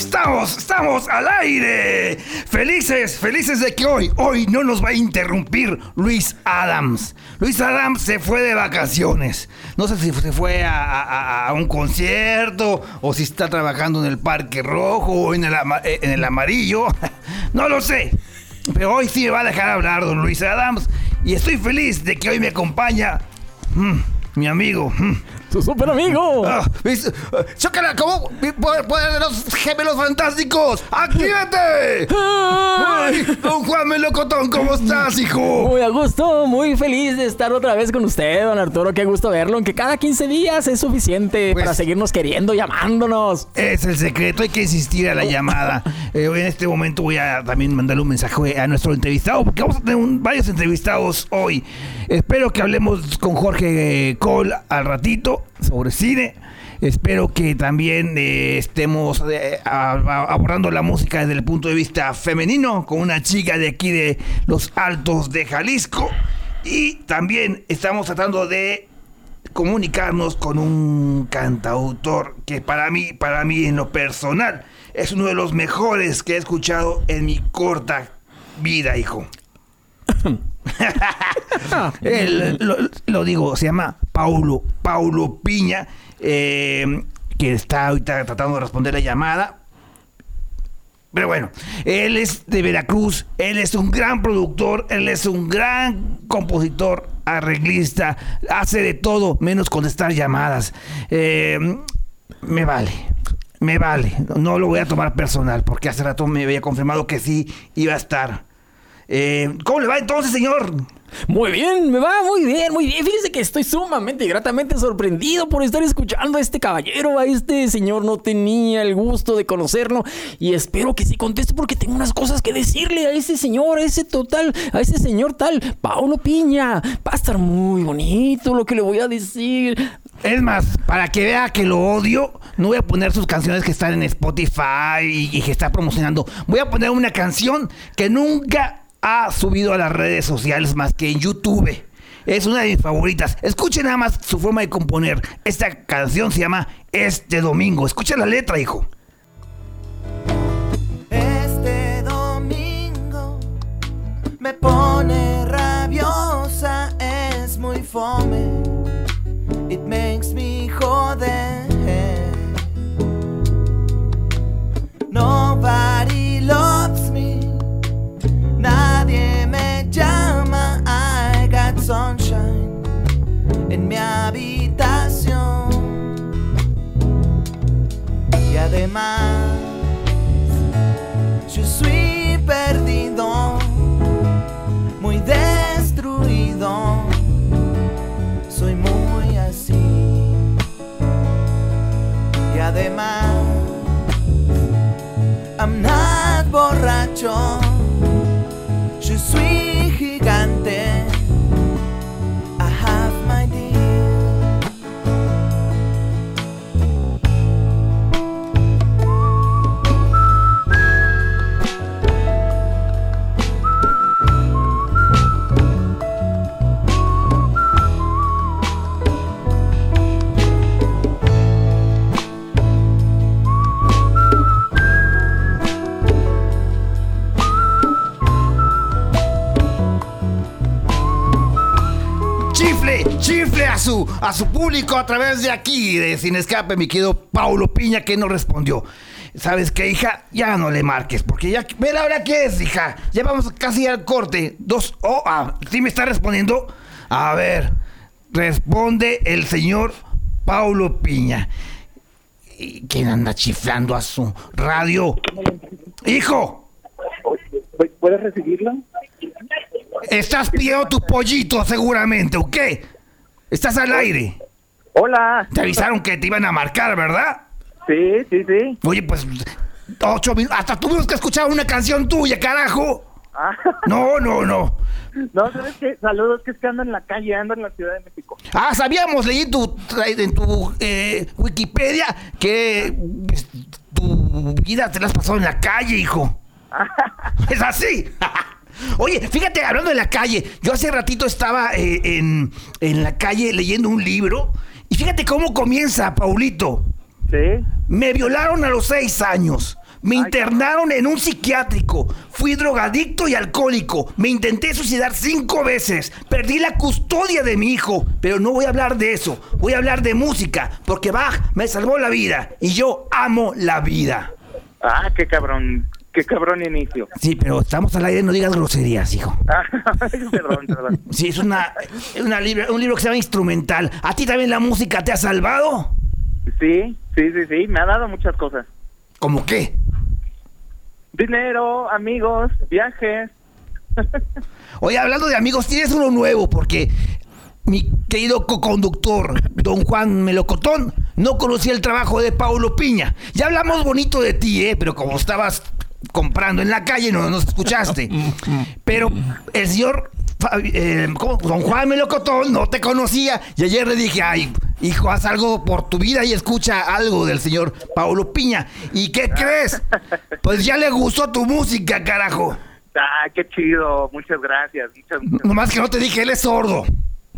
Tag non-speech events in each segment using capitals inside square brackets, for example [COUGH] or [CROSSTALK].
Estamos, estamos al aire. Felices, felices de que hoy, hoy no nos va a interrumpir Luis Adams. Luis Adams se fue de vacaciones. No sé si se fue a, un concierto o si está trabajando en el Parque Rojo o en el, eh, Amarillo. [LAUGHS] No lo sé. Pero hoy sí me va a dejar hablar don Luis Adams. Y estoy feliz de que hoy me acompaña mm, mi amigo. mm, ¡Su super amigo! Ah, ¿viste? Ah, ¡Chócala! ¿Cómo? ¡Poder, poder de los gemelos fantásticos! ¡Actívate! ¡Ay! Don Juan Melocotón, ¿cómo estás, hijo? Muy a gusto, muy feliz de estar otra vez con usted, don Arturo. Qué gusto verlo, aunque cada 15 días es suficiente Pues- para seguirnos queriendo, llamándonos. Es el secreto, hay que insistir a la llamada. Eh, en este momento voy a también mandarle un mensaje a nuestro entrevistado, porque vamos a tener un- varios entrevistados hoy. Espero que hablemos con Jorge Cole al ratito sobre cine. Espero que también eh, estemos eh, abordando la música desde el punto de vista femenino con una chica de aquí de los Altos de Jalisco. Y también estamos tratando de comunicarnos con un cantautor que para mí, para mí en lo personal, es uno de los mejores que he escuchado en mi corta vida, hijo. [LAUGHS] [LAUGHS] Lo, lo digo, se llama Paulo, Paulo Piña, eh, que está ahorita tratando de responder la llamada. Pero bueno, él es de Veracruz, él es un gran productor, él es un gran compositor, arreglista, hace de todo menos contestar llamadas. Eh, me vale, me vale, no lo voy a tomar personal porque hace rato me había confirmado que sí iba a estar. Eh, ¿Cómo le va entonces, señor? Muy bien, me va muy bien, muy bien. Fíjese que estoy sumamente y gratamente sorprendido por estar escuchando a este caballero, a este señor. No tenía el gusto de conocerlo y espero que sí conteste porque tengo unas cosas que decirle a ese señor, a ese total, a ese señor tal, Paulo Piña. Va a estar muy bonito lo que le voy a decir. Es más, para que vea que lo odio, no voy a poner sus canciones que están en Spotify y, y que está promocionando. Voy a poner una canción que nunca ha subido a las redes sociales más que en YouTube. Es una de mis favoritas. Escuchen nada más su forma de componer. Esta canción se llama Este Domingo. Escucha la letra, hijo. Este domingo me pone strong. A su, público a través de aquí, de Sin Escape, mi querido Paulo Piña, que no respondió. ¿Sabes qué, hija? Ya no le marques, porque ya... Ve la hora que es, hija. Ya vamos casi al corte. Dos... Oh, ah, ¿sí me está respondiendo? A ver, responde el señor Paulo Piña. ¿Y ¿Quién anda chiflando a su radio? ¡Hijo! ¿Puedes recibirlo? Estás pidiendo tu pollito seguramente, ¿o qué? Estás al aire. Hola. Te avisaron que te iban a marcar, ¿verdad? Sí, sí, sí. Oye, pues, ocho minutos. Hasta tuvimos que escuchar una canción tuya, carajo. Ah, No, no, no. no, ¿sabes qué? Saludos, que es que ando en la calle, ando en la Ciudad de México. Ah, sabíamos, leí tu, en tu eh, Wikipedia que pues, tu vida te la has pasado en la calle, hijo. [LAUGHS] es así. [LAUGHS] Oye, fíjate, hablando de la calle, yo hace ratito estaba eh, en, en la calle leyendo un libro y fíjate cómo comienza, Paulito. ¿Sí? Me violaron a los seis años. Me internaron en un psiquiátrico. Fui drogadicto y alcohólico. Me intenté suicidar cinco veces. Perdí la custodia de mi hijo. Pero no voy a hablar de eso. Voy a hablar de música. Porque Bach me salvó la vida. Y yo amo la vida. Ah, qué cabrón, qué cabrón inicio. Sí, pero estamos al aire. No digas groserías, hijo. [LAUGHS] Ah, perdón, perdón. Sí, es una, es una libra- un libro que se llama Instrumental. ¿A ti también la música te ha salvado? Sí, sí, sí, sí, me ha dado muchas cosas. ¿Cómo qué? Dinero, amigos, viajes. [LAUGHS] Oye, hablando de amigos, tienes uno nuevo porque mi querido co-conductor, don Juan Melocotón, no conocía el trabajo de Paulo Piña. Ya hablamos bonito de ti, ¿eh? Pero como estabas comprando en la calle, no nos escuchaste. [LAUGHS] Pero el señor eh, ¿cómo? don Juan Melocotón no te conocía. Y ayer le dije, ay, hijo, haz algo por tu vida y escucha algo del señor Paulo Piña. ¿Y qué crees? Pues ya le gustó tu música, carajo. Ah, qué chido, muchas gracias. Muchas, muchas Nomás que no te dije, él es sordo.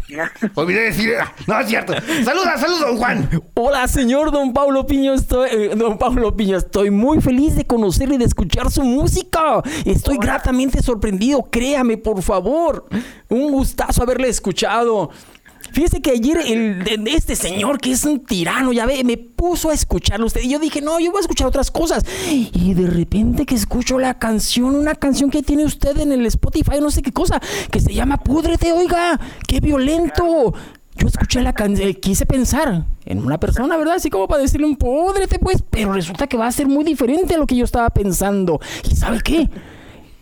[LAUGHS] Olvidé decir. ah, No, es cierto. Saluda, saluda, don Juan. Hola, señor Don Pablo Piño. Estoy, eh, don Pablo Piño, estoy muy feliz de conocerle y de escuchar su música. Estoy gratamente sorprendido. Créame, por favor. Un gustazo haberle escuchado. Fíjese que ayer el, de este señor que es un tirano, ya ve, me puso a escucharlo usted. Y yo dije, no, yo voy a escuchar otras cosas. Y de repente que escucho la canción, una canción que tiene usted en el Spotify, no sé qué cosa, que se llama Púdrete, oiga, qué violento. Yo escuché la canción, quise pensar en una persona, ¿verdad? Así como para decirle un púdrete, pues, pero resulta que va a ser muy diferente a lo que yo estaba pensando. ¿Y sabe qué?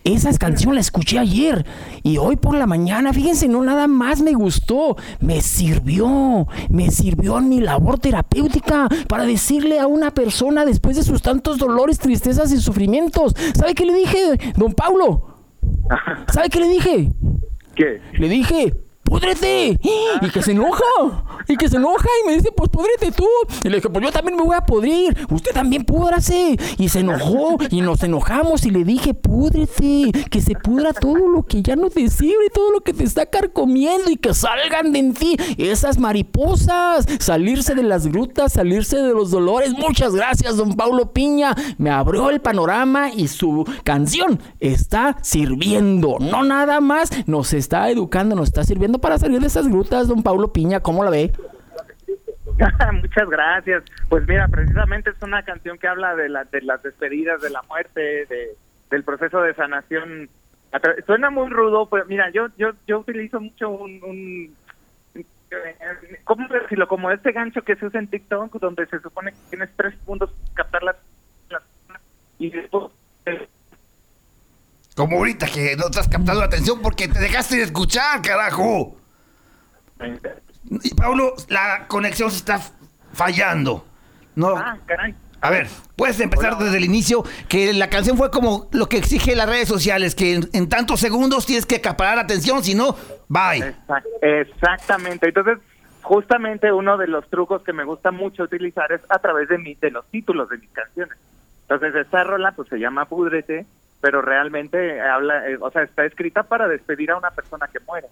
Esa canción la escuché ayer y hoy por la mañana, fíjense, no nada más me gustó, me sirvió, me sirvió en mi labor terapéutica para decirle a una persona después de sus tantos dolores, tristezas y sufrimientos. ¿Sabe qué le dije, don Paulo? ¿Sabe qué le dije? ¿Qué? Le dije, púdrete. Y que se enoja. Y que se enoja y me dice, pues púdrete tú. Y le dije, pues yo también me voy a podrir. Usted también púdrase. Y se enojó y nos enojamos y le dije, púdrete. Que se pudra todo lo que ya no te sirve, todo lo que te está carcomiendo y que salgan de en ti esas mariposas. Salirse de las grutas, salirse de los dolores. Muchas gracias, don Paulo Piña. Me abrió el panorama y su canción está sirviendo. No nada más, nos está educando, nos está sirviendo para salir de esas grutas, don Paulo Piña. ¿Cómo la ve? [LAUGHS] Muchas gracias. Pues mira, precisamente es una canción que habla de, la, de las despedidas, de la muerte, de, del proceso de sanación. Suena muy rudo, pero mira, yo yo yo utilizo mucho un, un eh, ¿cómo decirlo? Como este gancho que se usa en TikTok, donde se supone que tienes tres puntos captar las, las y después Como ahorita que no te has captado la atención porque te dejaste de escuchar, carajo. Y Pablo, la conexión se está fallando. No. ah, caray. A ver, puedes empezar desde el inicio, que la canción fue como lo que exige las redes sociales, que en, en tantos segundos tienes que acaparar atención, si no, bye. Exact- Exactamente. Entonces, justamente uno de los trucos que me gusta mucho utilizar es a través de mi, de los títulos de mis canciones. Entonces, esta rola pues se llama Púdrete, pero realmente habla, eh, o sea, está escrita para despedir a una persona que muere.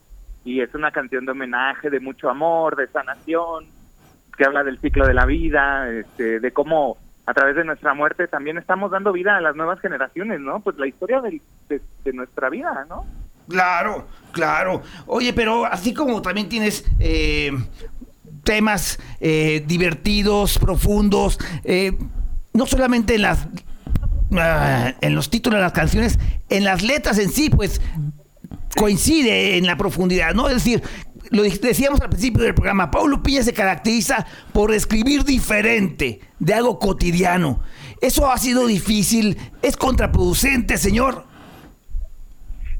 Y es una canción de homenaje, de mucho amor, de sanación, que habla del ciclo de la vida, este, de cómo a través de nuestra muerte también estamos dando vida a las nuevas generaciones, ¿no? Pues la historia del- de, nuestra vida, ¿no? Claro, claro. Oye, pero así como también tienes eh, temas eh, divertidos, profundos, eh, no solamente en las en los títulos de las canciones, en las letras en sí, pues coincide en la profundidad, ¿no? Es decir, lo decíamos al principio del programa, Paulo Piña se caracteriza por escribir diferente de algo cotidiano. Eso ha sido difícil, es contraproducente, señor.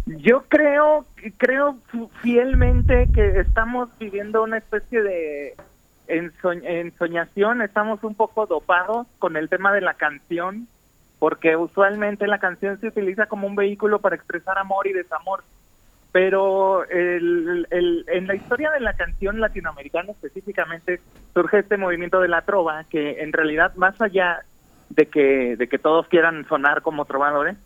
Yo creo, creo fielmente que estamos viviendo una especie de ensoñ- ensoñación, estamos un poco dopados con el tema de la canción porque usualmente la canción se utiliza como un vehículo para expresar amor y desamor. Pero el, en la historia de la canción latinoamericana específicamente surge este movimiento de la trova, que en realidad más allá de que, de que todos quieran sonar como trovadores,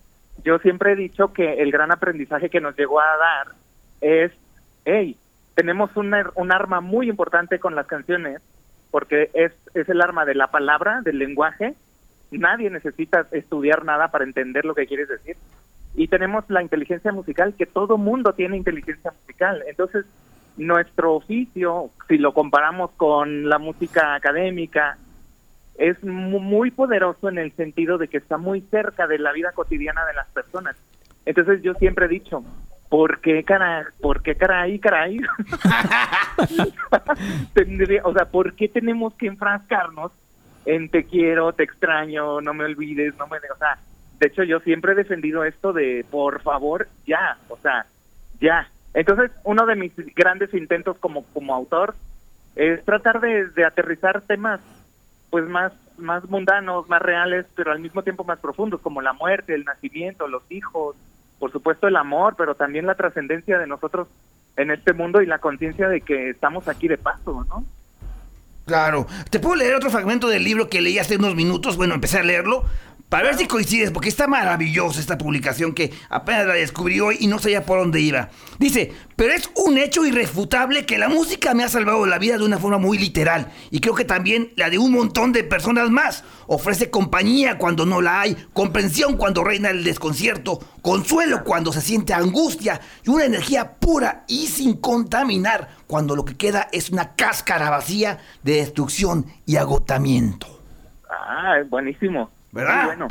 yo siempre he dicho que el gran aprendizaje que nos llegó a dar es, hey, tenemos un, ar- un arma muy importante con las canciones, porque es el arma de la palabra, del lenguaje. Nadie necesita estudiar nada para entender lo que quieres decir. Y tenemos la inteligencia musical, que todo mundo tiene inteligencia musical. Entonces, nuestro oficio, si lo comparamos con la música académica, es mu- muy poderoso en el sentido de que está muy cerca de la vida cotidiana de las personas. Entonces yo siempre he dicho, ¿por qué caray? ¿Por qué caray, caray? [LAUGHS] [LAUGHS] O sea, ¿por qué tenemos que enfrascarnos en te quiero, te extraño, no me olvides, no me... O sea, de hecho yo siempre he defendido esto de, por favor, ya, o sea, ya. Entonces, uno de mis grandes intentos como, como autor es tratar de, de aterrizar temas pues más más mundanos, más reales, pero al mismo tiempo más profundos, como la muerte, el nacimiento, los hijos, por supuesto el amor, pero también la trascendencia de nosotros en este mundo y la conciencia de que estamos aquí de paso, ¿no? Claro. ¿Te puedo leer otro fragmento del libro que leí hace unos minutos? Bueno, empecé a leerlo. Para ver si coincides, porque está maravillosa esta publicación que apenas la descubrí hoy y no sabía por dónde iba. Dice, pero es un hecho irrefutable que la música me ha salvado la vida de una forma muy literal y creo que también la de un montón de personas más. Ofrece compañía cuando no la hay, comprensión cuando reina el desconcierto, consuelo cuando se siente angustia y una energía pura y sin contaminar cuando lo que queda es una cáscara vacía de destrucción y agotamiento. Ah, buenísimo. ¿Verdad? Muy bueno.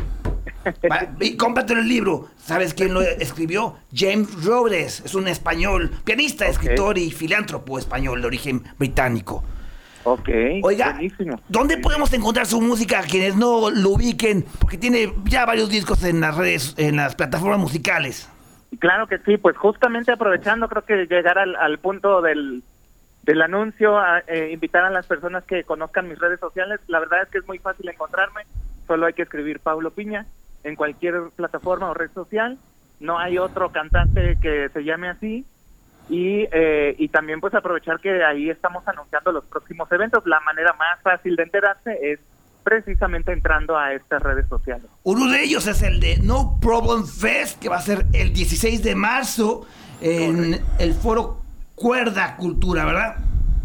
[LAUGHS] Va- Y cómprate el libro. ¿Sabes quién lo escribió? James Rhodes. Es un español, pianista, escritor y filántropo español de origen británico. ok, Oiga, buenísimo. ¿dónde podemos encontrar su música? Quienes no lo ubiquen, porque tiene ya varios discos en las redes, en las plataformas musicales. Claro que sí, pues justamente aprovechando, creo que llegar al, al punto del, del anuncio, a, eh, invitar a las personas que conozcan mis redes sociales. La verdad es que es muy fácil encontrarme, solo hay que escribir Pablo Piña en cualquier plataforma o red social. No hay otro cantante que se llame así. Y, eh, y también pues aprovechar que ahí estamos anunciando los próximos eventos. La manera más fácil de enterarse es precisamente entrando a estas redes sociales. Uno de ellos es el de No Problem Fest, que va a ser el 16 de marzo en el foro Cuerda Cultura, ¿verdad?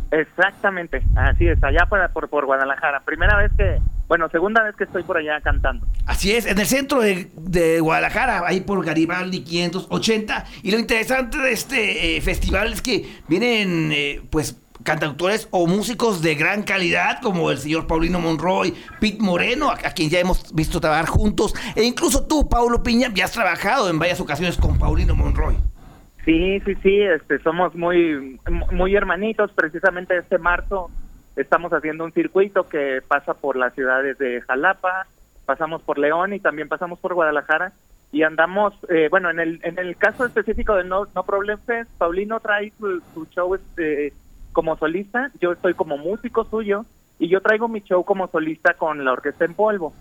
Exactamente, así es, allá para, por, por Guadalajara. Primera vez que, bueno, segunda vez que estoy por allá cantando. Así es, en el centro de, de Guadalajara, ahí por Garibaldi 580. Y lo interesante de este eh, festival es que vienen, eh, pues, cantautores o músicos de gran calidad, como el señor Paulino Monroy, Pete Moreno, a, a quien ya hemos visto trabajar juntos. E incluso tú, Paulo Piña, ya has trabajado en varias ocasiones con Paulino Monroy. Sí, sí, sí, este, somos muy, muy hermanitos. Precisamente este marzo estamos haciendo un circuito que pasa por las ciudades de Jalapa, pasamos por León y también pasamos por Guadalajara. Y andamos, eh, bueno, en el, en el caso específico de No, no Problem Fest, Paulino trae su, su show este, como solista, yo estoy como músico suyo y yo traigo mi show como solista con la Orquesta en Polvo.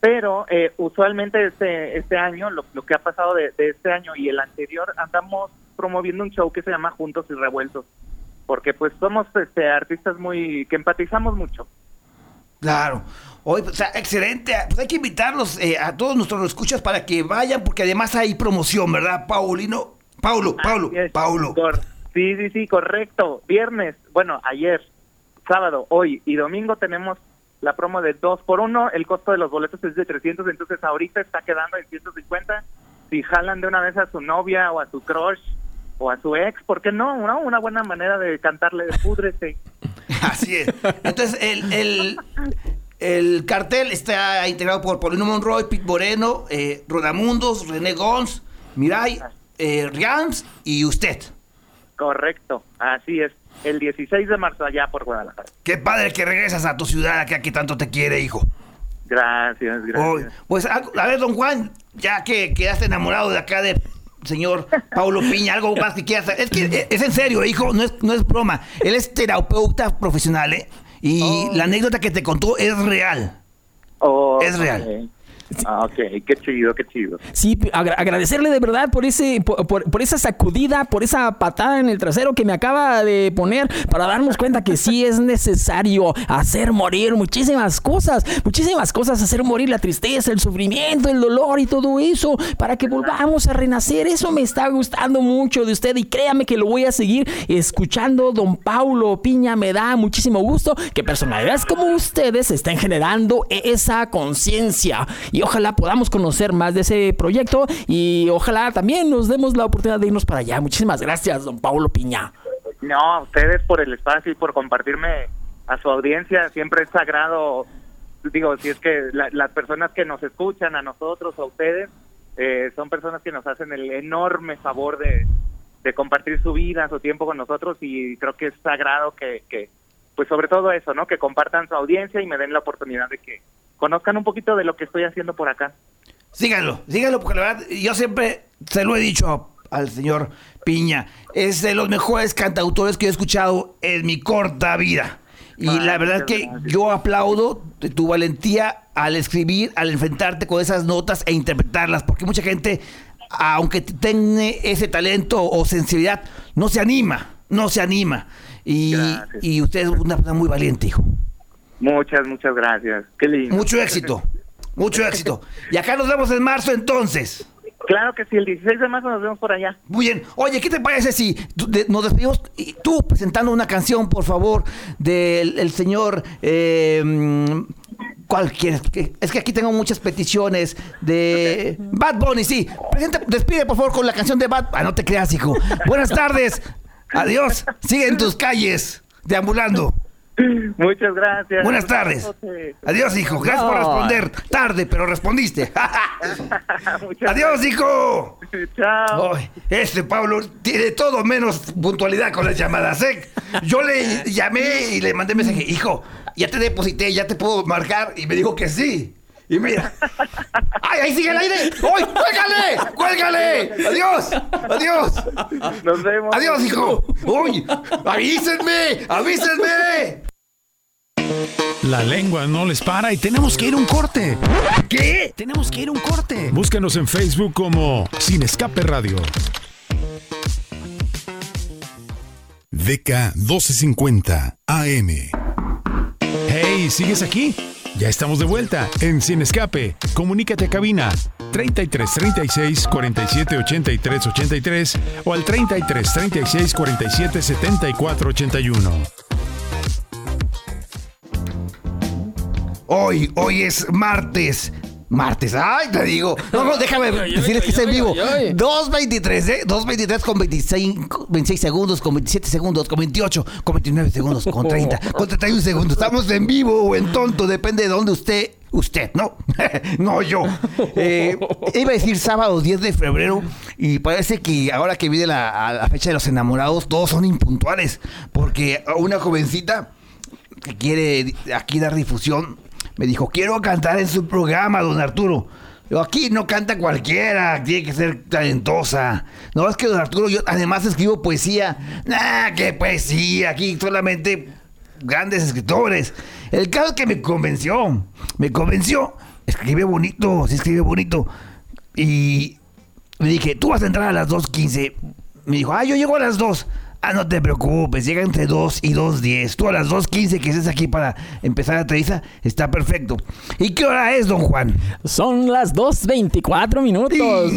Pero eh, usualmente este, este año, lo, lo que ha pasado de, de este año y el anterior, andamos promoviendo un show que se llama Juntos y Revueltos, porque pues somos este, artistas muy que empatizamos mucho. Claro. Hoy, o sea, excelente. Pues hay que invitarlos eh, a todos nuestros escuchas para que vayan, porque además hay promoción, ¿verdad, Paulino? Paulo, Paulo, es. Paulo. Cor- sí, sí, sí, correcto. Viernes, bueno, ayer, sábado, hoy y domingo tenemos la promo de dos por uno. El costo de los boletos es de 300, entonces ahorita está quedando en 150. Si jalan de una vez a su novia o a su crush o a su ex, ¿por qué no? ¿No? Una buena manera de cantarle de púdrete. [LAUGHS] Así es. Entonces, el, el, el cartel está integrado por Paulino Monroy, Pete Moreno, eh, Rodamundos, René Gons, Mirai, eh, y usted. Correcto, así es. El 16 de marzo allá por Guadalajara. Qué padre que regresas a tu ciudad, que tanto te quiere, hijo. Gracias, gracias. Pues, a, a ver, don Juan, ya que quedaste enamorado de acá de señor Paulo Piña, algo más que quieras Es que eh, es en serio, hijo, no es, no es broma. Él es terapeuta profesional, ¿eh? Y Oh. la anécdota que te contó es real. Oh, es real. [LAUGHS] Ah, ok, qué chido, qué chido. Sí, agra- agradecerle de verdad por ese, por, por- por esa sacudida, por esa patada en el trasero que me acaba de poner para darnos cuenta que sí es necesario hacer morir muchísimas cosas, muchísimas cosas, hacer morir la tristeza, el sufrimiento, el dolor y todo eso, para que volvamos a renacer. Eso me está gustando mucho de usted y créame que lo voy a seguir escuchando. Don Paulo Piña, me da muchísimo gusto que personalidades como ustedes estén generando esa conciencia y ojalá podamos conocer más de ese proyecto y ojalá también nos demos la oportunidad de irnos para allá. Muchísimas gracias, don Paulo Piña. No, a ustedes por el espacio y por compartirme a su audiencia. Siempre es sagrado, digo, si es que la- las personas que nos escuchan, a nosotros, a ustedes, eh, son personas que nos hacen el enorme favor de, de compartir su vida, su tiempo con nosotros y creo que es sagrado que, que, pues sobre todo eso, ¿no? Que compartan su audiencia y me den la oportunidad de que conozcan un poquito de lo que estoy haciendo por acá. Síganlo, síganlo, porque la verdad, yo siempre se lo he dicho al señor Piña, es de los mejores cantautores que he escuchado en mi corta vida. Y Ay, la verdad que gracias. yo aplaudo tu valentía al escribir, al enfrentarte con esas notas e interpretarlas, porque mucha gente, aunque tenga ese talento o sensibilidad, no se anima, no se anima. Y, Gracias. y usted es una persona muy valiente, hijo. Muchas, muchas gracias. Qué lindo. Mucho éxito, mucho [LAUGHS] éxito. Y acá nos vemos en marzo entonces. Claro que sí, el 16 de marzo nos vemos por allá. Muy bien. Oye, ¿qué te parece si nos despedimos y tú presentando una canción, por favor, del el señor... eh, ¿Cuál quieres? Que- Es que aquí tengo muchas peticiones de Bad Bunny, sí. Presenta, despide, por favor, con la canción de Bad... Ah, no te creas, hijo. Buenas tardes. Adiós. Sigue en tus calles, deambulando. Muchas gracias. Buenas tardes. Adiós, hijo. Gracias por responder. Tarde, pero respondiste. [LAUGHS] Adiós, hijo. Chao. Ay, este Pablo tiene todo menos puntualidad con las llamadas, ¿eh? Yo le llamé y le mandé mensaje, hijo, ya te deposité, ya te puedo marcar, y me dijo que sí. Y mira, ¡ay, ahí sigue el aire! ¡Ay, cuélgale! ¡Cuélgale! ¡Adiós! ¡Adiós! Nos vemos. ¡Adiós, hijo! ¡Uy! ¡Avísenme! ¡Avísenme! La lengua no les para y tenemos que ir a un corte. ¿Qué? Tenemos que ir a un corte. Búscanos en Facebook como Sin Escape Radio. DK 1250 AM. Hey, ¿sigues aquí? Ya estamos de vuelta en Sin Escape. Comunícate a cabina 33 36 47 83 83 o al 33 36 47 74 81. Hoy, hoy es martes. Martes, ay, te digo. No, no, déjame [LAUGHS] decirles que está en vivo. ay, ay. 2.23, ¿eh? 2.23 con 25, 26 segundos, con 27 segundos, con 28, con 29 segundos, con 30, [LAUGHS] con 31 segundos. Estamos en vivo o en tonto, depende de dónde usted, usted, no, [LAUGHS] no yo. Eh, iba a decir sábado 10 de febrero y parece que ahora que viene la, la fecha de los enamorados, todos son impuntuales. Porque una jovencita que quiere aquí dar difusión, me dijo, quiero cantar en su programa, don Arturo. Yo, aquí no canta cualquiera, tiene que ser talentosa. No, es que don Arturo, yo además escribo poesía. Nah, qué poesía, aquí solamente grandes escritores. El caso es que me convenció, me convenció. Escribe bonito, sí escribe bonito. Y le dije, tú vas a entrar a las 2.15. Me dijo, ah, yo llego a las 2. Ah, no te preocupes, llega entre 2 y 2.10. Tú a las 2.15 que estés aquí para empezar la entrevista, está perfecto. ¿Y qué hora es, don Juan? Son las 2.24 minutos.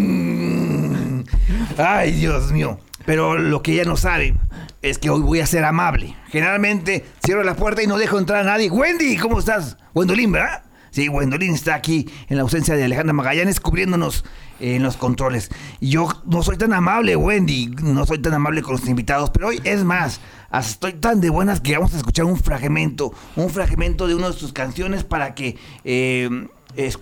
Ay, Dios mío. Pero lo que ella no sabe es que hoy voy a ser amable. Generalmente cierro la puerta y no dejo entrar a nadie. Wendy, ¿cómo estás? Wendolín, ¿verdad? Sí, Wendolín está aquí en la ausencia de Alejandra Magallanes cubriéndonos en los controles. Yo no soy tan amable, Wendy. No soy tan amable con los invitados. Pero hoy es más. Estoy tan de buenas que vamos a escuchar un fragmento. Un fragmento de una de sus canciones para que, eh, es-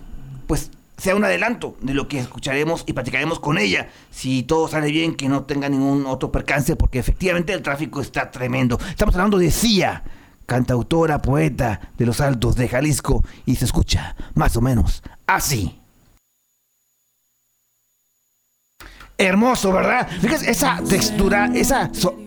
pues, sea un adelanto de lo que escucharemos y platicaremos con ella. Si todo sale bien, que no tenga ningún otro percance, porque efectivamente el tráfico está tremendo. Estamos hablando de Cia, cantautora, poeta de los Altos de Jalisco, y se escucha más o menos así. Hermoso, ¿verdad? Fíjate esa textura, esa... so-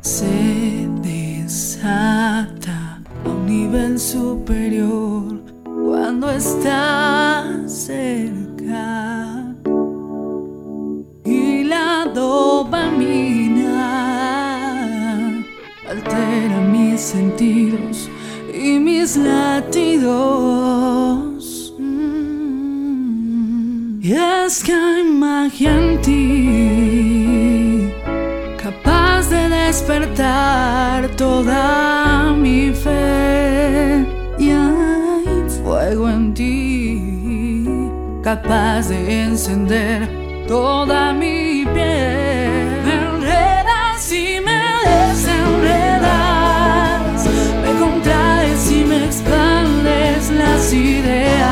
se desata a un nivel superior cuando estás cerca y la dopamina mis sentidos y mis latidos. Mm. Y es que hay magia en ti, capaz de despertar toda mi fe. Y hay fuego en ti, capaz de encender toda mi piel. Ideas.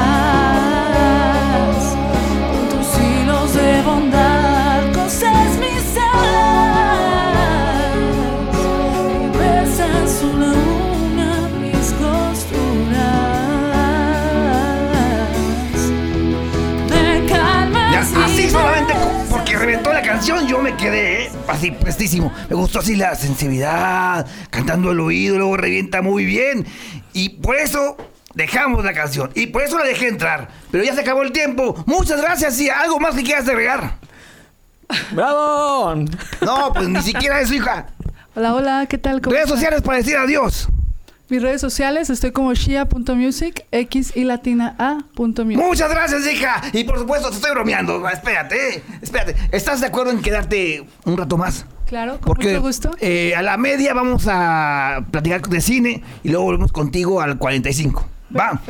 Con tus hilos de bondad coses mis alas besas una a una mis costuras. Me calmas así me solamente porque reventó la canción, yo me quedé ¿eh? así prestísimo. Me gustó así la sensibilidad, cantando al oído, luego revienta muy bien. Y por eso dejamos la canción. Y por eso la dejé entrar. Pero ya se acabó el tiempo. Muchas gracias y algo más que quieras agregar. ¡Bravo! No, pues ni siquiera eso, hija. Hola, hola, ¿qué tal? ¿Cómo Redes sociales para decir adiós. Mis redes sociales estoy como shia.music, x y latina a punto music. Muchas gracias, hija. Y por supuesto, te estoy bromeando. Espérate, eh. espérate. ¿Estás de acuerdo en quedarte un rato más? Claro, con Porque mucho gusto. eh, a la media vamos a platicar de cine y luego volvemos contigo al 45. Va.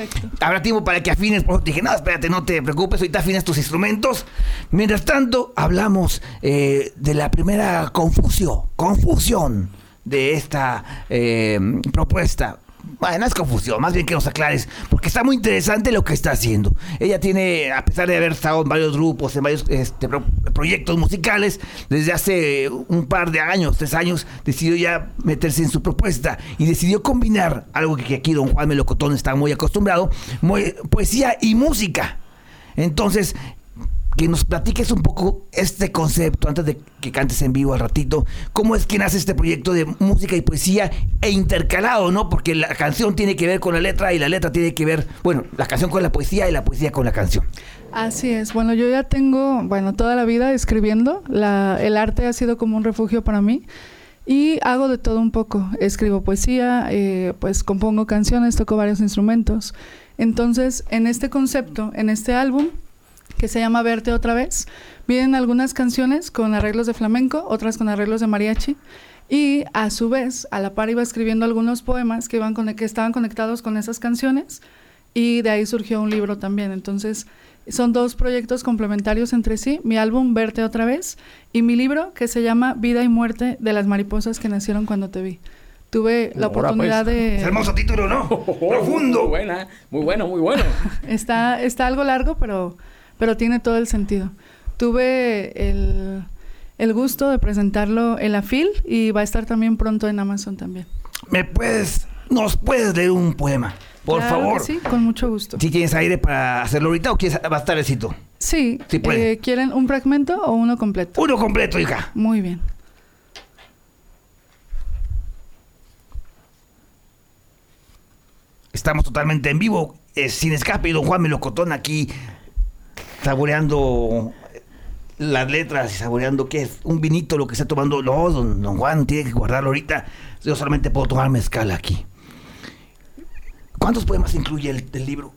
Habrá tiempo para que afines. Te dije, no, espérate, no te preocupes, ahorita afinas tus instrumentos. Mientras tanto, hablamos eh, de la primera confusión, confusión de esta eh, propuesta. Bueno, no es confusión, más bien que nos aclares, porque está muy interesante lo que está haciendo. Ella tiene, a pesar de haber estado en varios grupos, en varios este, pro- proyectos musicales, desde hace un par de años, tres años, decidió ya meterse en su propuesta y decidió combinar algo que aquí don Juan Melocotón está muy acostumbrado, poesía y música. Entonces, que nos platiques un poco este concepto antes de que cantes en vivo al ratito. ¿Cómo es que nace este proyecto de música y poesía e intercalado, no? Porque la canción tiene que ver con la letra y la letra tiene que ver, bueno, la canción con la poesía y la poesía con la canción. Así es. Bueno, yo ya tengo, bueno, toda la vida escribiendo. La, el arte ha sido como un refugio para mí. Y hago de todo un poco. Escribo poesía, eh, pues compongo canciones, toco varios instrumentos. Entonces, en este concepto, en este álbum, que se llama Verte otra vez, vienen algunas canciones con arreglos de flamenco, otras con arreglos de mariachi. Y a su vez, a la par iba escribiendo algunos poemas que, iban con, que estaban conectados con esas canciones. Y de ahí surgió un libro también. Entonces, son dos proyectos complementarios entre sí. Mi álbum Verte otra vez y mi libro que se llama Vida y Muerte de las mariposas que nacieron cuando te vi. Tuve la Ahora, oportunidad pues. Es de... hermoso título, ¿no? [LAUGHS] Profundo. Muy buena, muy bueno, muy bueno. [LAUGHS] Está, está algo largo, pero, pero tiene todo el sentido. Tuve el, el gusto de presentarlo en la FIL y va a estar también pronto en Amazon también. ¿Me puedes, nos puedes leer un poema? Por Claro favor. Sí, con mucho gusto. Si tienes aire para hacerlo ahorita o quieres éxito. Sí, puede. eh, ¿quieren un fragmento o uno completo? Uno completo, hija. Muy bien. Estamos totalmente en vivo, eh, sin escape, y don Juan Melocotón aquí saboreando las letras y saboreando qué es un vinito lo que está tomando. No, don, don Juan tiene que guardarlo ahorita. Yo solamente puedo tomar mezcal aquí. ¿Cuántos poemas incluye el, el libro?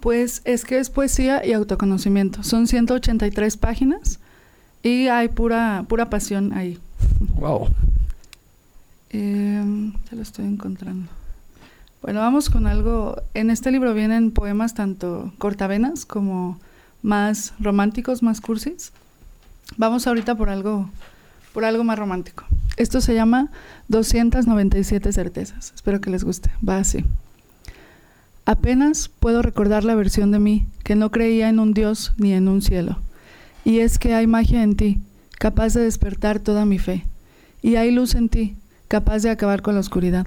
Pues es que es poesía y autoconocimiento. Son 183 páginas y hay pura, pura pasión ahí. Wow. Eh, ya lo estoy encontrando. Bueno, vamos con algo. En este libro vienen poemas tanto cortavenas como más románticos, más cursis. Vamos ahorita por algo, por algo más romántico. Esto se llama 297 certezas. Espero que les guste. Va así. Apenas puedo recordar la versión de mí que no creía en un Dios ni en un cielo. Y es que hay magia en ti, capaz de despertar toda mi fe. Y hay luz en ti, capaz de acabar con la oscuridad.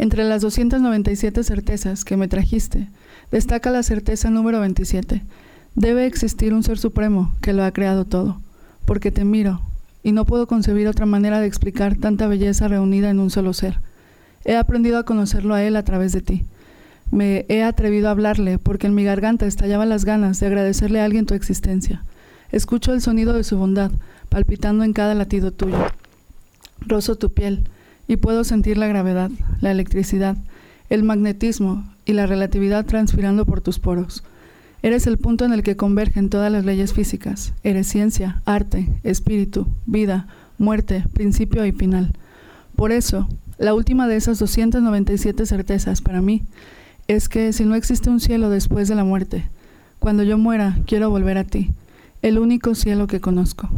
Entre las 297 certezas que me trajiste, destaca la certeza número 27. Debe existir un ser supremo que lo ha creado todo, porque te miro, y no puedo concebir otra manera de explicar tanta belleza reunida en un solo ser. He aprendido a conocerlo a él a través de ti. Me he atrevido a hablarle porque en mi garganta estallaban las ganas de agradecerle a alguien tu existencia. Escucho el sonido de su bondad, palpitando en cada latido tuyo. Rozo tu piel y puedo sentir la gravedad, la electricidad, el magnetismo y la relatividad transpirando por tus poros. Eres el punto en el que convergen todas las leyes físicas. Eres ciencia, arte, espíritu, vida, muerte, principio y final. Por eso, la última de esas 297 certezas para mí es que si no existe un cielo después de la muerte, cuando yo muera quiero volver a ti, el único cielo que conozco.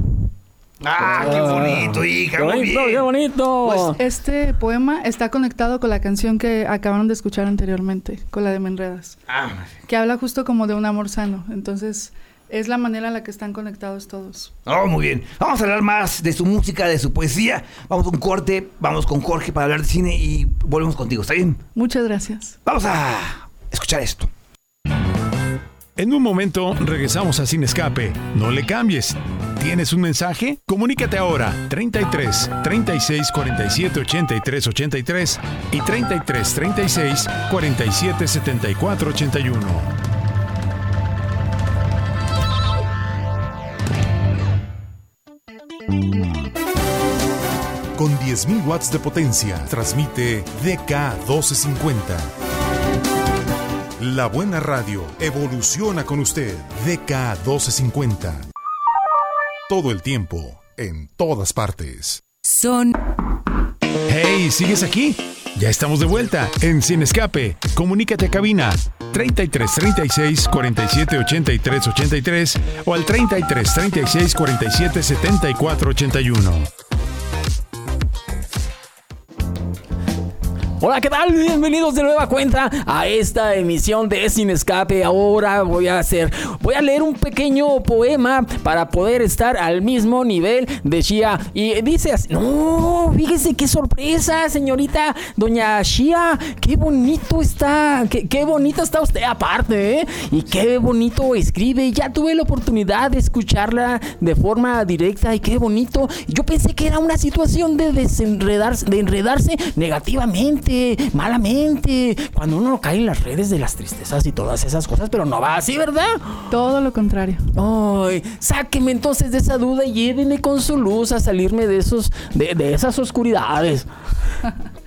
¡Ah, qué bonito, hija! ¡Qué bonito, qué bonito! Pues este poema está conectado con la canción que acabaron de escuchar anteriormente, con la de Menredas, Ah, que habla justo como de un amor sano. Entonces, es la manera en la que están conectados todos. Oh, muy bien. Vamos a hablar más de su música, de su poesía. Vamos a un corte, vamos con Jorge para hablar de cine y volvemos contigo, ¿está bien? Muchas gracias. Vamos a escuchar esto. En un momento regresamos a Sin Escape. No le cambies. ¿Tienes un mensaje? Comunícate ahora 33 36 47 83 83 y 33 36 47 74 81. Con 10.000 watts de potencia, transmite DK1250. La buena radio evoluciona con usted. DK1250. Todo el tiempo, en todas partes. Son Hey, ¿sigues aquí? Ya estamos de vuelta en Sin Escape. Comunícate a cabina 33 36 47 83 83 o al 33 36 47 74 81. Hola, ¿qué tal? Bienvenidos de nueva cuenta a esta emisión de Sin Escape. Ahora voy a hacer, voy a leer un pequeño poema para poder estar al mismo nivel de Shia. Y dice así, no, fíjese qué sorpresa, señorita Doña Shia. Qué bonito está, qué, qué bonita está usted aparte, ¿eh? Y qué bonito escribe. Ya tuve la oportunidad de escucharla de forma directa y qué bonito. Yo pensé que era una situación de desenredarse, de enredarse negativamente, malamente, cuando uno cae en las redes de las tristezas y todas esas cosas, pero no va así, ¿verdad? Todo lo contrario. Ay, sáqueme entonces de esa duda y lléveme con su luz a salirme de esos, de, de esas oscuridades. [LAUGHS]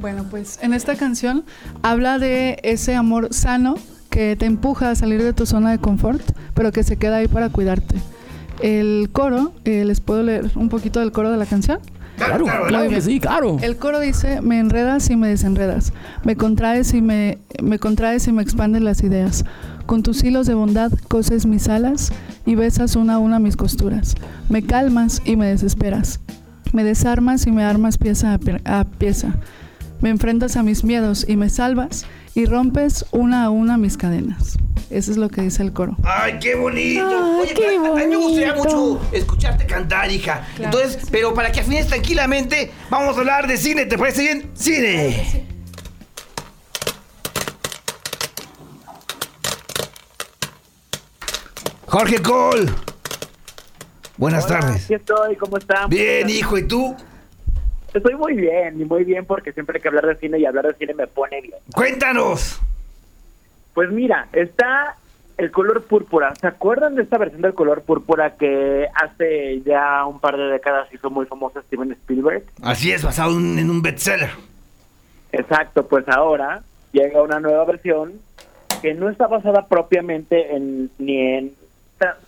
Bueno, pues en esta canción habla de ese amor sano que te empuja a salir de tu zona de confort, pero que se queda ahí para cuidarte. El coro, eh, ¿les puedo leer un poquito del coro de la canción? Claro, claro, que sí, claro. El coro dice, me enredas y me desenredas, me contraes y me, me contraes y me expandes las ideas. Con tus hilos de bondad coses mis alas y besas una a una mis costuras. Me calmas y me desesperas. Me desarmas y me armas pieza a, pie- a pieza. Me enfrentas a mis miedos y me salvas y rompes una a una mis cadenas. Eso es lo que dice el coro. ¡Ay, qué bonito! Ay, Oye, qué a- a mí me gustaría mucho escucharte cantar, hija. Claro Entonces, sí. pero para que afines tranquilamente, vamos a hablar de cine. ¿Te parece bien? ¡Cine! Jorge Cole. Buenas Hola, tardes. Aquí estoy, ¿cómo están? Bien, hijo, ¿y tú? Estoy muy bien, y muy bien porque siempre hay que hablar de cine y hablar de cine me pone bien. Cuéntanos. Pues mira, está el color púrpura. ¿Se acuerdan de esta versión del color púrpura que hace ya un par de décadas hizo muy famosa Steven Spielberg? Así es, basado en en un bestseller. Exacto, pues ahora llega una nueva versión que no está basada propiamente en ni en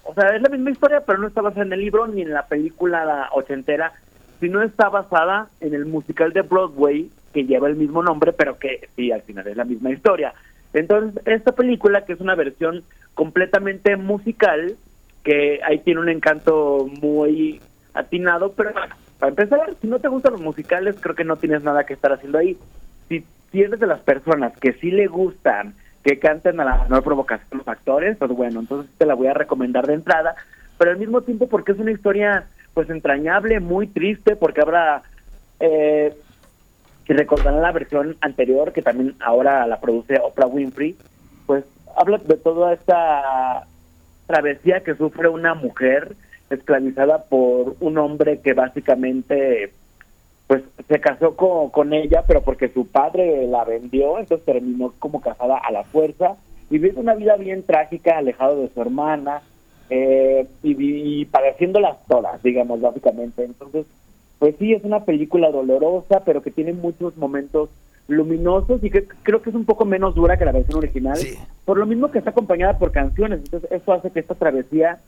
o sea, es la misma historia, pero no está basada en el libro ni en la película ochentera, sino está basada en el musical de Broadway que lleva el mismo nombre, pero que sí, al final es la misma historia. Entonces, esta película, que es una versión completamente musical, que ahí tiene un encanto muy atinado, pero para empezar, si no te gustan los musicales, creo que no tienes nada que estar haciendo ahí. Si, si de las personas que sí le gustan, que canten a la menor provocación los actores, pues bueno, entonces te la voy a recomendar de entrada, pero al mismo tiempo porque es una historia pues entrañable, muy triste, porque habrá... Eh, si recordarán la versión anterior, que también ahora la produce Oprah Winfrey, pues habla de toda esta travesía que sufre una mujer esclavizada por un hombre que básicamente pues se casó con, con ella, pero porque su padre la vendió, entonces terminó como casada a la fuerza y vive una vida bien trágica, alejado de su hermana eh, y, y padeciéndolas todas, digamos, básicamente. Entonces, pues sí, es una película dolorosa, pero que tiene muchos momentos luminosos y que creo que es un poco menos dura que la versión original, por lo mismo que está acompañada por canciones, entonces eso hace que esta travesía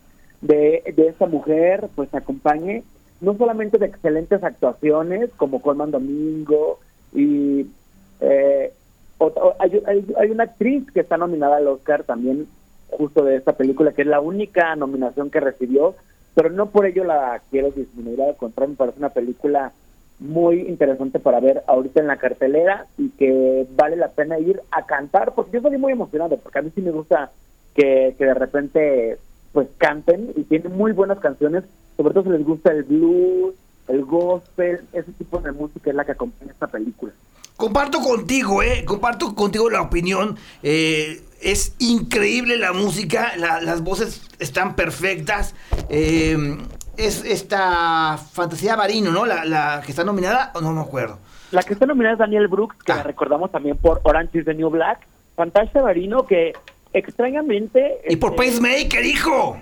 de, de esta mujer pues se acompañe no solamente de excelentes actuaciones como Colman Domingo y eh, hay, hay, hay una actriz que está nominada al Oscar también justo de esta película que es la única nominación que recibió pero no por ello la quiero disminuir al contrario me parece una película muy interesante para ver ahorita en la cartelera y que vale la pena ir a cantar porque yo salí muy emocionado porque a mí sí me gusta que, de repente pues canten y tienen muy buenas canciones sobre todo si les gusta el blues el gospel ese tipo de música es la que acompaña esta película Comparto contigo, ¿eh? Comparto contigo la opinión. Eh, es increíble la música, la- las voces están perfectas. Eh, es esta Fantasía Barino, ¿no? La, la que está nominada, no me acuerdo. La que está nominada es Daniel Brooks, que la recordamos también por Orange is the New Black. Fantasía Barino, que extrañamente... Y por este, Pacemaker, hijo.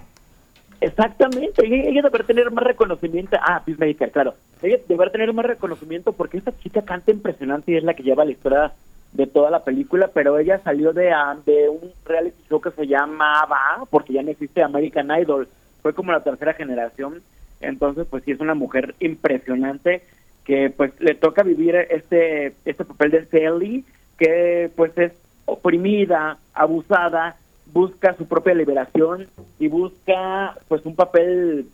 Exactamente, ella, debería tener más reconocimiento. Ah, Peacemaker, claro. Ella debería tener más reconocimiento porque esta chica canta impresionante y es la que lleva la historia de toda la película, pero ella salió de, ah, de un reality show que se llamaba, porque ya no existe American Idol, fue como la tercera generación, entonces pues sí es una mujer impresionante que pues le toca vivir este este papel de Sally que pues es oprimida, abusada, busca su propia liberación y busca pues un papel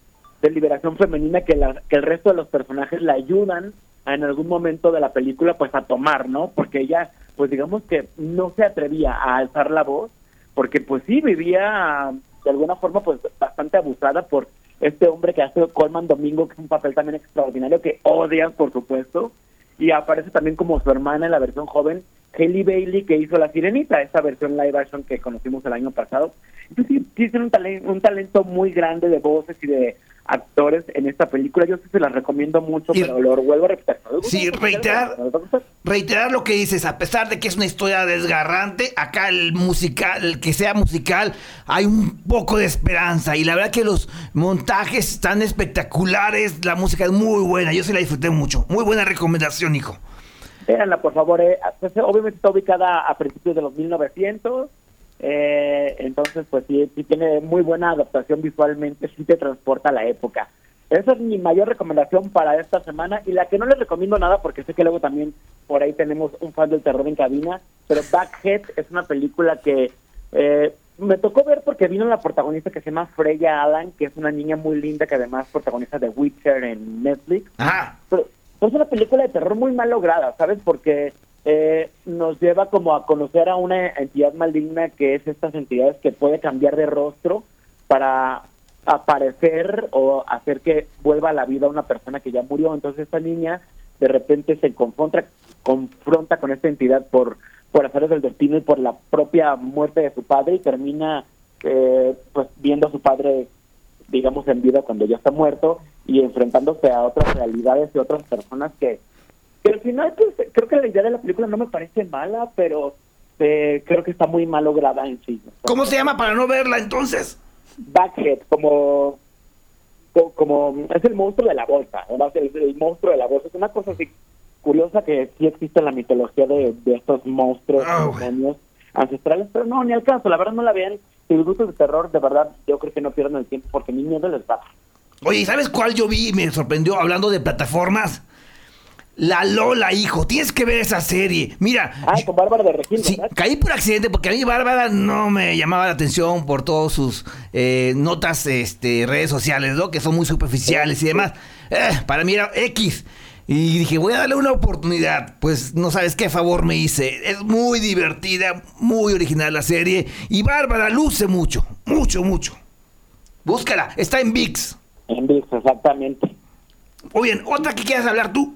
de liberación femenina que, la, que el resto de los personajes la ayudan a, en algún momento de la película pues a tomar, ¿no? Porque ella pues digamos que no se atrevía a alzar la voz porque pues sí vivía de alguna forma pues bastante abusada por este hombre que hace Colman Domingo que es un papel también extraordinario que odian por supuesto y aparece también como su hermana en la versión joven Hailey Bailey que hizo La Sirenita, esa versión live action que conocimos el año pasado. Entonces sí, sí tiene un, talen- un talento muy grande de voces y de actores en esta película. Yo sí se las recomiendo mucho, pero lo vuelvo a repetir. Sí, reiterar, reiterar lo que dices, a pesar de que es una historia desgarrante, acá el musical, el que sea musical, hay un poco de esperanza y la verdad que los montajes están espectaculares, la música es muy buena, yo se la disfruté mucho. Muy buena recomendación, hijo. Véanla, por favor. eh, pues, obviamente está ubicada a principios de los 1900. eh, entonces, pues sí, sí tiene muy buena adaptación visualmente, sí te transporta a la época. Esa es mi mayor recomendación para esta semana y la que no les recomiendo nada porque sé que luego también por ahí tenemos un fan del terror en cabina, pero Backhead es una película que eh, me tocó ver porque vino la protagonista que se llama Freya Allan, que es una niña muy linda que además protagoniza The Witcher en Netflix. Pero es una película de terror muy mal lograda, ¿sabes? Porque eh, nos lleva como a conocer a una entidad maligna que es estas entidades que puede cambiar de rostro para aparecer o hacer que vuelva a la vida una persona que ya murió. Entonces esta niña de repente se confronta, confronta con esta entidad por, por hacer del destino y por la propia muerte de su padre y termina eh, pues viendo a su padre digamos en vida cuando ya está muerto y enfrentándose a otras realidades y otras personas que, que al final pues, creo que la idea de la película no me parece mala pero eh, creo que está muy mal lograda en sí. ¿Cómo se llama para no verla entonces? Backhead como co- como es el monstruo de la bolsa el, el monstruo de la bolsa. Es una cosa así curiosa que sí existe en la mitología de, de estos monstruos demonios ancestrales pero no ni al caso la verdad no la vean si les gusta el terror de verdad yo creo que no pierdan el tiempo porque ni miedo les da Oye, ¿sabes cuál yo vi y me sorprendió hablando de plataformas? La Lola, hijo, tienes que ver esa serie. Mira. Ah, con Bárbara de Regil, Sí, caí por accidente porque a mí Bárbara no me llamaba la atención por todas sus eh, notas, este, redes sociales, ¿no? Que son muy superficiales y demás. Eh, para mí era X. Y dije, voy a darle una oportunidad. Pues no sabes qué favor me hice. Es muy divertida, muy original la serie. Y Bárbara luce mucho, mucho, mucho. Búscala, está en VIX. En VIX, exactamente. Muy bien, ¿otra que quieras hablar tú?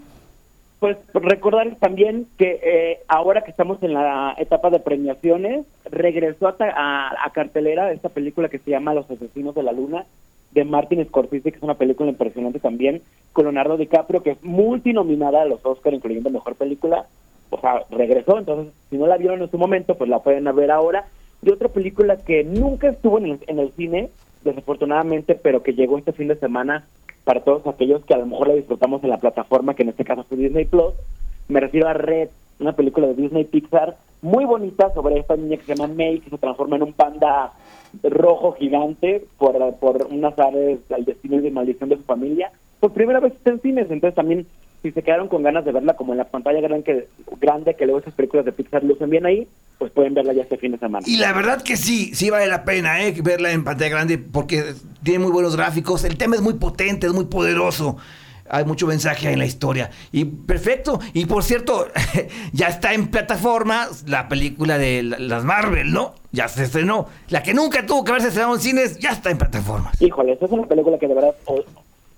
Pues recordarles también que eh, ahora que estamos en la etapa de premiaciones, regresó a, a- a cartelera esta película que se llama Los Asesinos de la Luna, de Martin Scorsese, que es una película impresionante también, con Leonardo DiCaprio, que es multinominada a los Oscar, incluyendo Mejor Película. O sea, regresó, entonces, si no la vieron en su momento, pues la pueden ver ahora. Y otra película que nunca estuvo en el, en el cine, desafortunadamente, pero que llegó este fin de semana para todos aquellos que a lo mejor la disfrutamos en la plataforma, que en este caso fue Disney Plus. Me refiero a Red, una película de Disney Pixar muy bonita sobre esta niña que se llama May, que se transforma en un panda rojo gigante por, por unas aves al destino y de maldición de su familia. Por primera vez está en cines, entonces también si se quedaron con ganas de verla como en la pantalla que, grande que luego esas películas de Pixar lucen bien ahí, pues pueden verla ya este fin de semana. Y la verdad que sí, sí vale la pena ¿eh? verla en pantalla grande porque tiene muy buenos gráficos, el tema es muy potente, es muy poderoso. Hay mucho mensaje en la historia. Y perfecto. Y por cierto, [LAUGHS] ya está en plataforma la película de las Marvel, ¿no? Ya se estrenó. La que nunca tuvo que haberse estrenado en cines, ya está en plataformas. Híjole, esa es una película que de verdad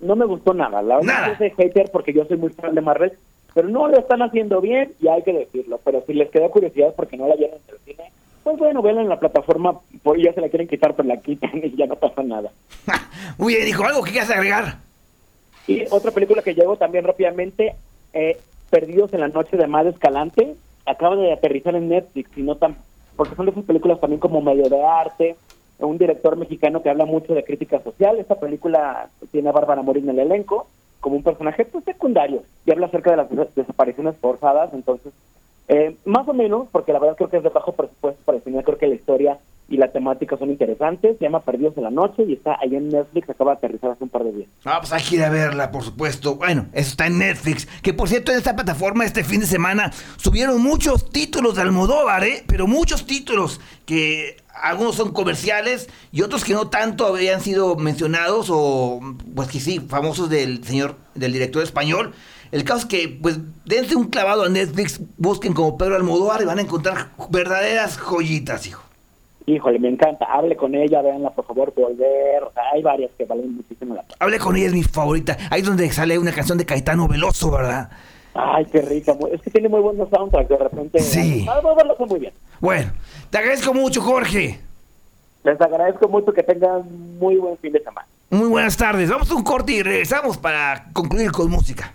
no me gustó nada. La verdad Nada. soy hater porque yo soy muy fan de Marvel, pero no lo están haciendo bien y hay que decirlo. Pero si les quedó curiosidad porque no la vieron en el cine, pues bueno, véanla en la plataforma, ya se la quieren quitar, pero la quitan y ya no pasa nada. [LAUGHS] Muy bien, dijo algo que quieras agregar. Y otra película que llegó también rápidamente, eh, Perdidos en la Noche de Mar Escalante, acaba de aterrizar en Netflix, y no tan, porque son de esas películas también como medio de arte, un director mexicano que habla mucho de crítica social. Esta película tiene a Bárbara Morín en el elenco como un personaje pues, secundario y habla acerca de las des- desapariciones forzadas, entonces eh, más o menos, porque la verdad creo que es de bajo presupuesto para el final, creo que la historia y la temática son interesantes, se llama Perdidos en la Noche y está ahí en Netflix, acaba de aterrizar hace un par de días. Ah, pues hay que ir a verla, por supuesto. Bueno, eso está en Netflix. Que por cierto, en esta plataforma este fin de semana subieron muchos títulos de Almodóvar, ¿eh? Pero muchos títulos que algunos son comerciales y otros que no tanto habían sido mencionados o, pues que sí, famosos del señor, del director español. El caso es que, pues, dense un clavado a Netflix, busquen como Pedro Almodóvar y van a encontrar verdaderas joyitas, hijo. Híjole, me encanta. Hable con ella, véanla, por favor, volver. Hay varias que valen muchísimo la pena. Hablé con ella, es mi favorita. Ahí es donde sale una canción de Caetano Veloso, ¿verdad? Ay, qué rica. Es que tiene muy buenos soundtracks de repente. Sí. Ah, bueno, lo hace muy bien. Bueno, te agradezco mucho, Jorge. Les agradezco mucho que tengan muy buen fin de semana. Muy buenas tardes. Vamos a un corte y regresamos para concluir con música.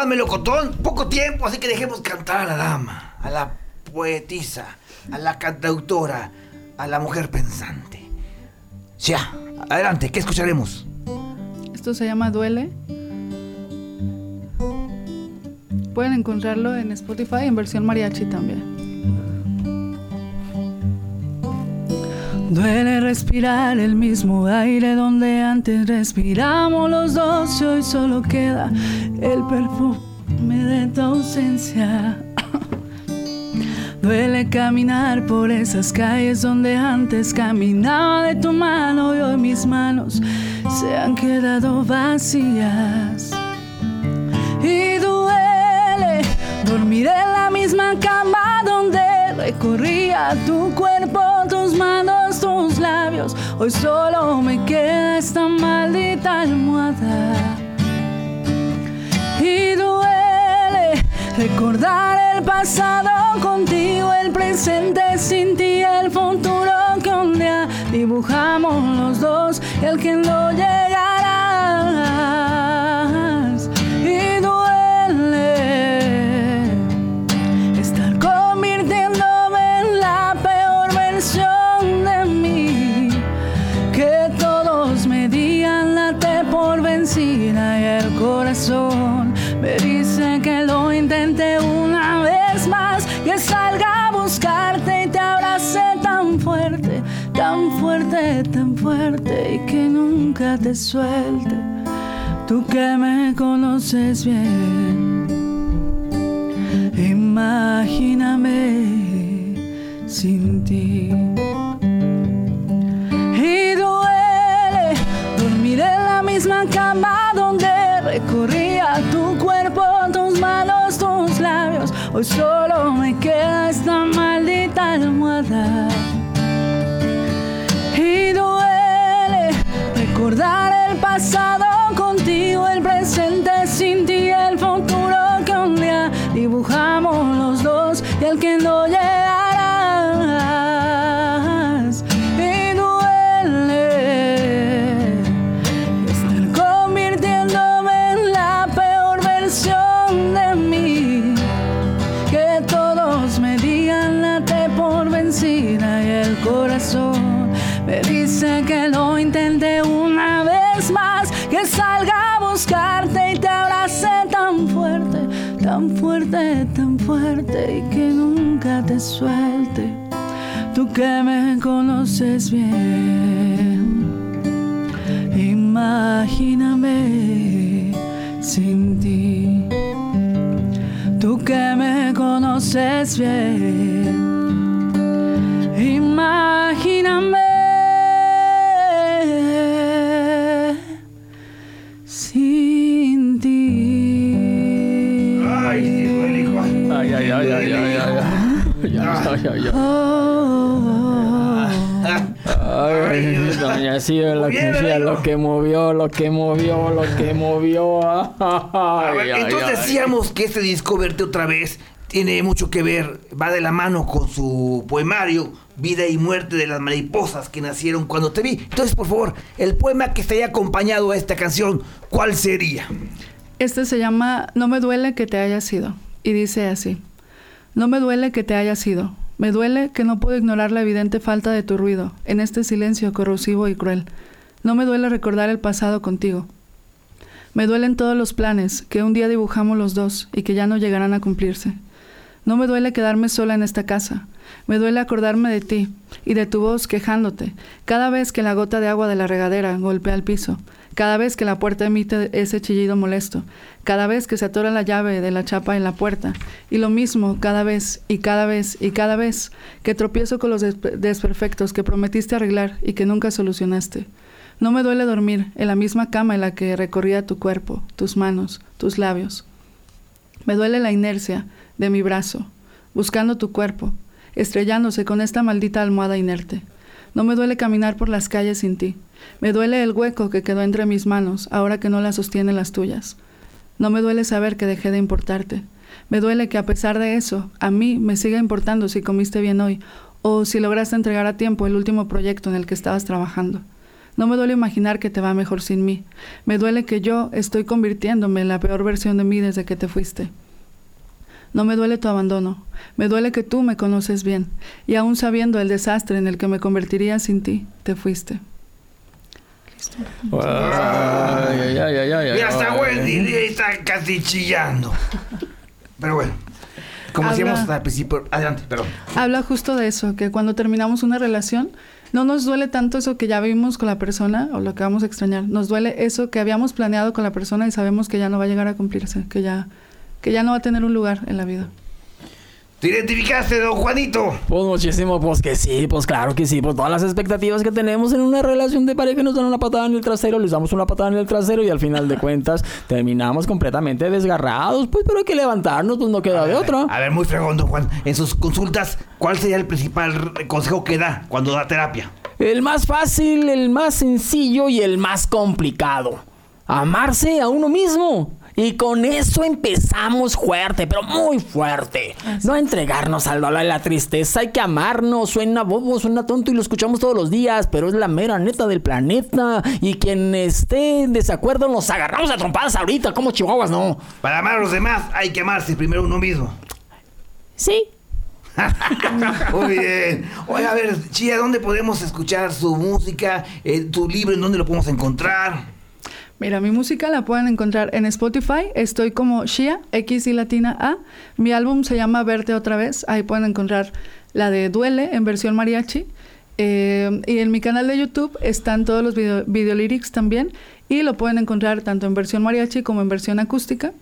Don Juan Melocotón. Poco tiempo, así que dejemos cantar a la dama, a la poetisa, a la cantautora, a la mujer pensante. Ya, adelante, ¿qué escucharemos? Esto se llama Duele. Pueden encontrarlo en Spotify en versión mariachi también. Duele respirar el mismo aire donde antes respiramos los dos y hoy solo queda el perfume de tu ausencia. [LAUGHS] Duele caminar por esas calles donde antes caminaba de tu mano y hoy mis manos se han quedado vacías. Y duele dormir en la misma cama donde recorría tu cuerpo, tus manos, tus labios. Hoy solo me queda esta maldita almohada. Y duele recordar el pasado contigo, el presente sin ti, el futuro que un día dibujamos los dos, el que no llegarás. Te suelte. Tú que me conoces bien. Tan fuerte y que nunca te suelte. Tú que me conoces bien, imagíname sin ti. Tú que me conoces bien. Imagíname Ay, ay, ay, ay. Oh, Ay, doña Silvia, lo que, lo que movió, lo que movió, lo que [LAUGHS] movió. A Ay, ver, ay, entonces ay. decíamos que este disco, Verte otra vez, tiene mucho que ver, va de la mano con su poemario, Vida y Muerte de las Mariposas que nacieron cuando te vi. Entonces, por favor, el poema que estaría acompañado a esta canción, ¿cuál sería? Este se llama No me duele que te hayas ido y dice así. No me duele que te hayas ido. Me duele que no puedo ignorar la evidente falta de tu ruido en este silencio corrosivo y cruel. No me duele recordar el pasado contigo. Me duelen todos los planes que un día dibujamos los dos y que ya no llegarán a cumplirse. No me duele quedarme sola en esta casa. Me duele acordarme de ti y de tu voz quejándote cada vez que la gota de agua de la regadera golpea el piso, cada vez que la puerta emite ese chillido molesto, cada vez que se atora la llave de la chapa en la puerta, y lo mismo cada vez y cada vez y cada vez que tropiezo con los des- desperfectos que prometiste arreglar y que nunca solucionaste. No me duele dormir en la misma cama en la que recorría tu cuerpo, tus manos, tus labios. Me duele la inercia de mi brazo, buscando tu cuerpo, estrellándose con esta maldita almohada inerte. No me duele caminar por las calles sin ti. Me duele el hueco que quedó entre mis manos, ahora que no las sostienen las tuyas. No me duele saber que dejé de importarte. Me duele que a pesar de eso, a mí me siga importando si comiste bien hoy o si lograste entregar a tiempo el último proyecto en el que estabas trabajando. No me duele imaginar que te va mejor sin mí. Me duele que yo estoy convirtiéndome en la peor versión de mí desde que te fuiste. No me duele tu abandono, me duele que tú me conoces bien, y aún sabiendo el desastre en el que me convertiría sin ti, te fuiste. Ay, ay, ay, ay, ay, Y hasta ay. Wendy está casi chillando. Pero bueno, como Habla- decíamos al principio, adelante, perdón. Habla justo de eso, que cuando terminamos una relación, no nos duele tanto eso que ya vimos con la persona o lo que vamos a extrañar, nos duele eso que habíamos planeado con la persona y sabemos que ya no va a llegar a cumplirse, que ya, que ya no va a tener un lugar en la vida. ¿Te identificaste, don Juanito? Pues muchísimo, pues que sí, pues claro que sí, pues todas las expectativas que tenemos en una relación de pareja nos dan una patada en el trasero, les damos una patada en el trasero y al final de cuentas [LAUGHS] terminamos completamente desgarrados, pues pero hay que levantarnos, pues no queda de otra. A ver, muy fregón, don Juan. En sus consultas, ¿cuál sería el principal consejo que da cuando da terapia? El más fácil, el más sencillo y el más complicado. Amarse a uno mismo. Y con eso empezamos fuerte, pero muy fuerte. No entregarnos al dolor y la tristeza. Hay que amarnos. Suena bobo, suena tonto y lo escuchamos todos los días, pero es la mera neta del planeta. Y quien esté en desacuerdo nos agarramos a trompadas ahorita, como chihuahuas, ¿no? Para amar a los demás hay que amarse primero uno mismo. Sí. [LAUGHS] Muy bien. Oye, a ver, Chía, ¿dónde podemos escuchar su música? Eh, ¿Tu libro en dónde lo podemos encontrar? Mira, mi música la pueden encontrar en Spotify. Estoy como Shia, X y latina A. Mi álbum se llama Verte otra vez. Ahí pueden encontrar la de Duele en versión mariachi. Eh, y en mi canal de YouTube están todos los video, video también. Y lo pueden encontrar tanto en versión mariachi como en versión acústica.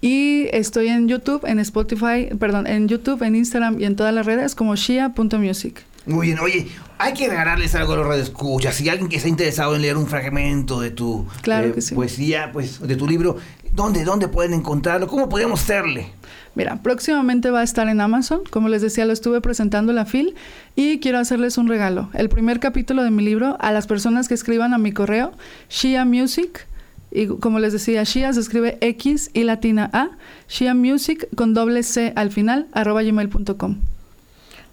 Y estoy en YouTube, en Spotify, perdón, en YouTube, en Instagram y en todas las redes como shia.music. Muy bien, oye, hay que regalarles algo a los radioescuchas. Si alguien que está interesado en leer un fragmento de tu Claro eh, que sí. poesía, pues, de tu libro, ¿dónde, ¿dónde pueden encontrarlo? ¿Cómo podemos hacerle? Mira, próximamente va a estar en Amazon. Como les decía, lo estuve presentando en la FIL y quiero hacerles un regalo. El primer capítulo de mi libro a las personas que escriban a mi correo, Shia Music. Y como les decía, Shia se escribe X y latina A, Shia Music con doble C al final, arroba gmail.com.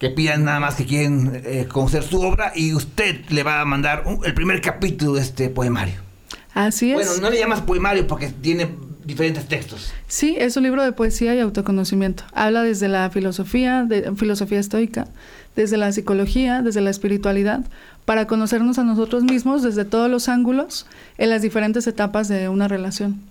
Que pidan nada más que quieren eh, conocer su obra y usted le va a mandar un- el primer capítulo de este poemario. Así es. Bueno, no le llamas poemario porque tiene diferentes textos. Sí, es un libro de poesía y autoconocimiento. Habla desde la filosofía, de, filosofía estoica, desde la psicología, desde la espiritualidad, para conocernos a nosotros mismos desde todos los ángulos en las diferentes etapas de una relación.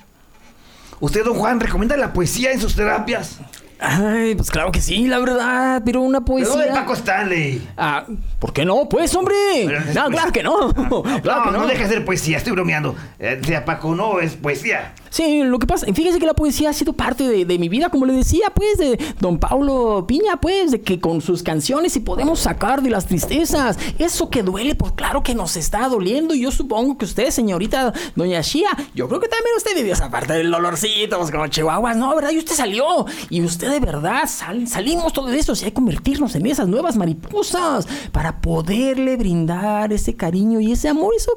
¿Usted, don Juan, recomienda la poesía en sus terapias? Ay, pues claro que sí, la verdad, pero una Pero poesía. de Paco Stanley. Ah, ¿por qué no? Pues, hombre. Pero No, claro que no. [LAUGHS] claro no, que no. no deja de ser poesía, estoy bromeando. Eh, sea Paco, no, es poesía. Sí, lo que pasa, fíjese que la poesía ha sido parte de, mi vida, como le decía, pues, de don Paulo Piña, pues, de que con sus canciones y podemos sacar de las tristezas. Eso que duele, pues claro que nos está doliendo. Y yo supongo que usted, señorita doña Shia, yo creo que también usted vivió esa parte del dolorcito, pues como chihuahuas, ¿no? ¿Verdad? Y usted salió. Y usted de verdad sal- salimos todo eso. Y hay que convertirnos en esas nuevas mariposas para poderle brindar ese cariño y ese amor, eso,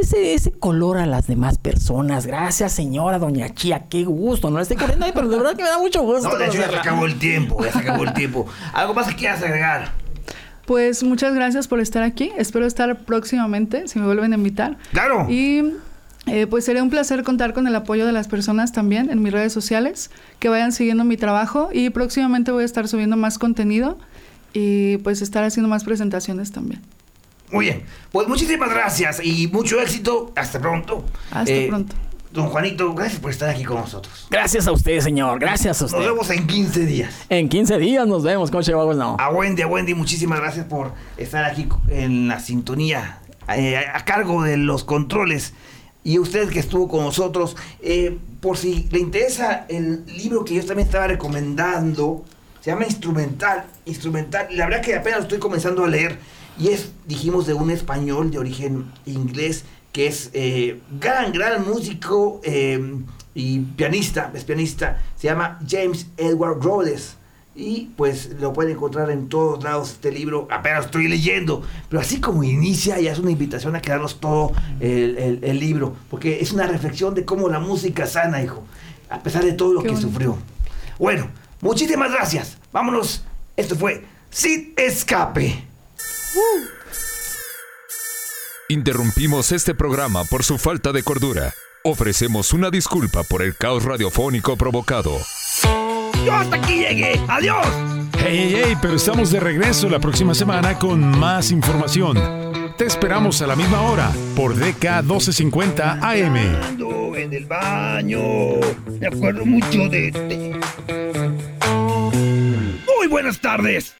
ese, ese color a las demás personas. Gracias, señora doña Chía. Qué gusto. No la estoy corriendo ahí, pero de verdad que me da mucho gusto. No, de hecho ya se acabó el tiempo, ya se acabó el tiempo. ¿Algo más que quieras agregar? Pues muchas gracias por estar aquí. Espero estar próximamente, si me vuelven a invitar. Claro. Y eh, pues sería un placer contar con el apoyo de las personas también en mis redes sociales, que vayan siguiendo mi trabajo y próximamente voy a estar subiendo más contenido y pues estar haciendo más presentaciones también. Muy bien. Pues muchísimas gracias y mucho éxito. Hasta pronto. Hasta Eh, pronto. Don Juanito, gracias por estar aquí con nosotros. Gracias a usted, señor. Gracias a Nos usted. vemos en 15 días. En 15 días nos vemos con Chihuahuas, no. A Wendy, a Wendy, muchísimas gracias por estar aquí en la sintonía, eh, a cargo de los controles. Y usted que estuvo con nosotros, eh, por si le interesa el libro que yo también estaba recomendando, se llama Instrumental. Instrumental, la verdad que apenas lo estoy comenzando a leer. Y es, dijimos, de un español de origen inglés, que es eh, gran, gran músico eh, y pianista, es pianista. Se llama James Edward Rhodes. Y pues lo pueden encontrar en todos lados este libro. Apenas estoy leyendo. Pero así como inicia, ya es una invitación a quedarnos todo el, el- el libro. Porque es una reflexión de cómo la música sana, hijo. A pesar de todo lo Qué que bonito. sufrió. Bueno, muchísimas gracias. Vámonos. Esto fue Sin Escape. Interrumpimos este programa por su falta de cordura. Ofrecemos una disculpa por el caos radiofónico provocado. Yo hasta aquí llegué. Adiós. Hey, hey, hey, pero estamos de regreso la próxima semana con más información. Te esperamos a la misma hora por DK 1250 AM. Ando en el baño. Me acuerdo mucho de este. Muy buenas tardes.